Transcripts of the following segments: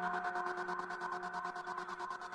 ハハハハ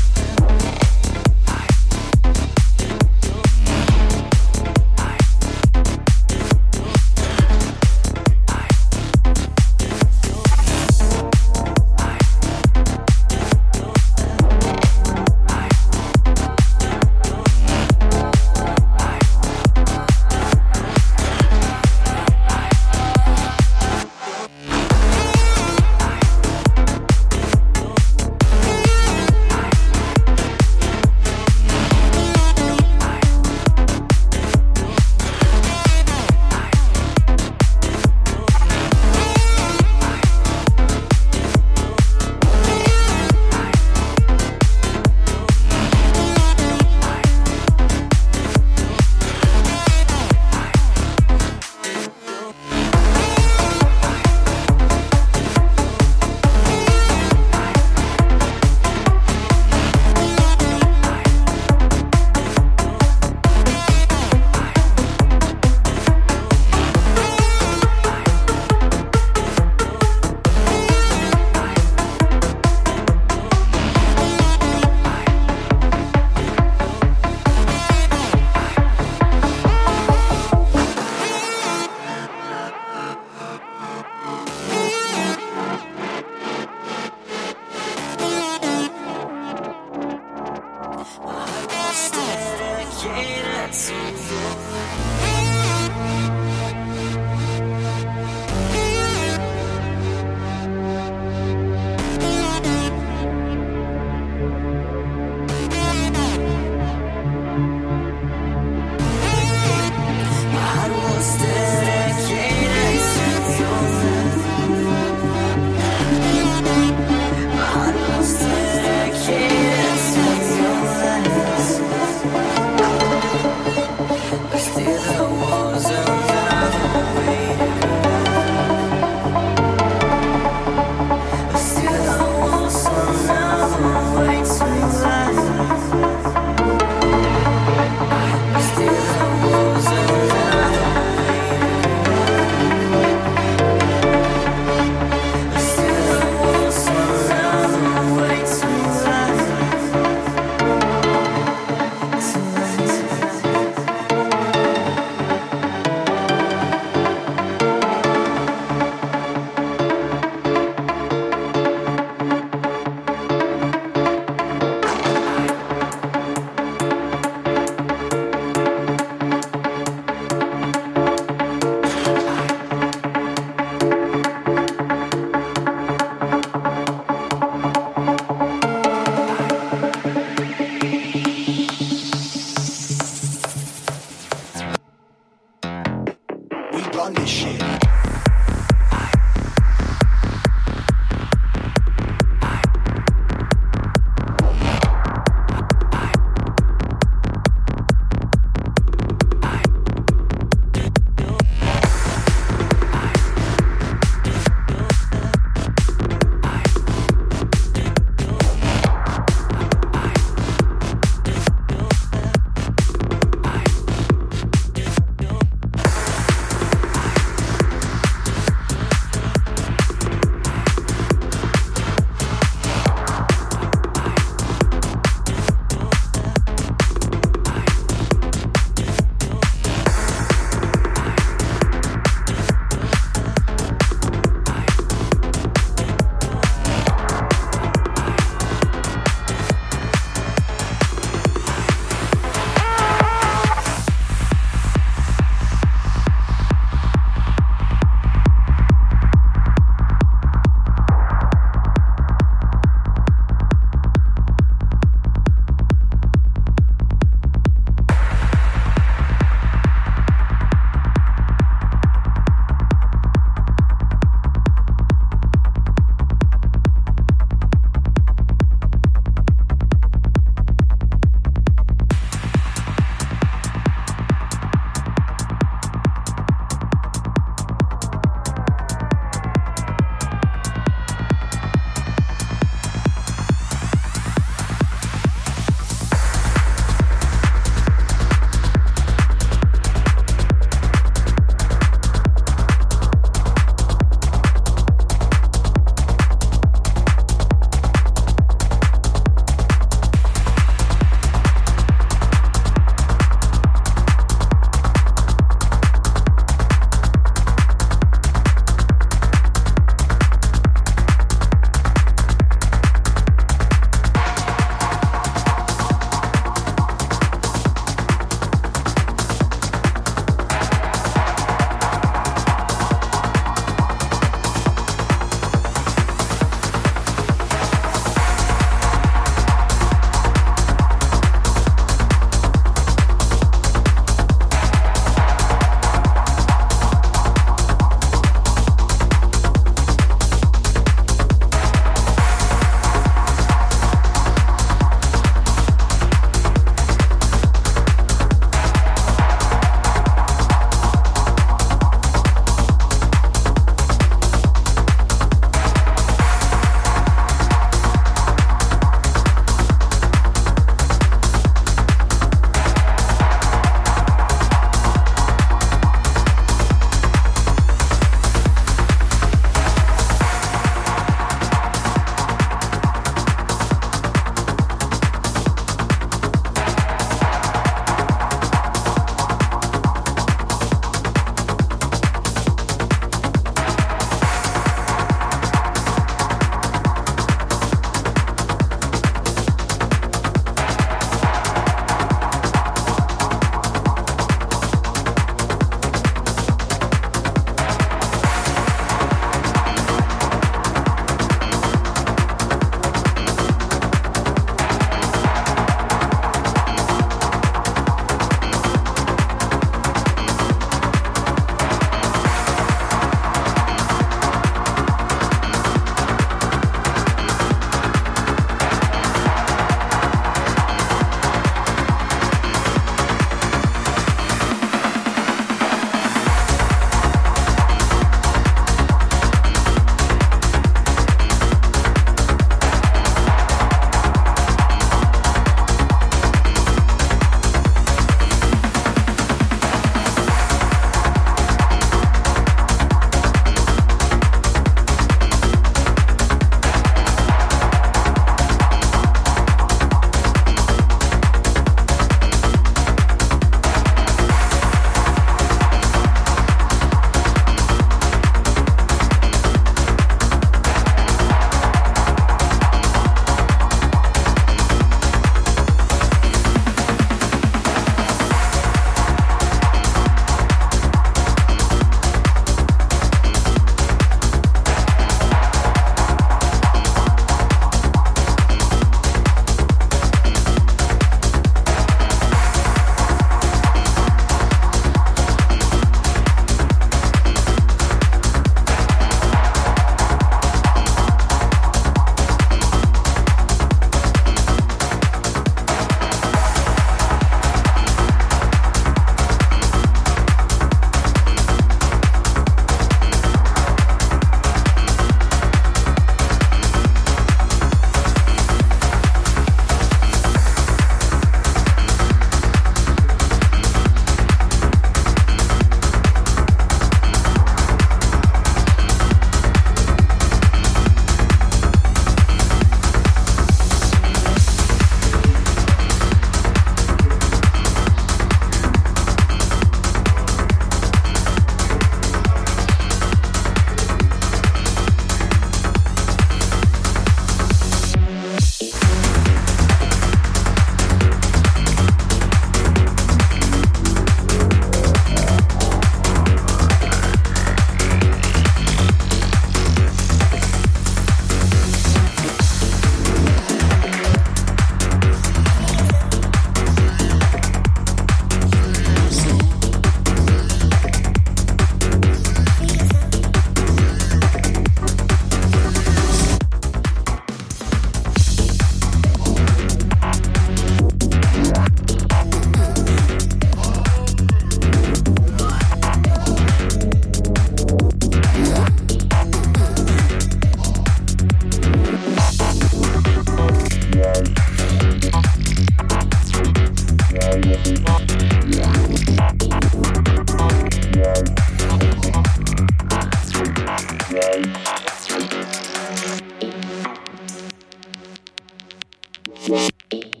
Snappy.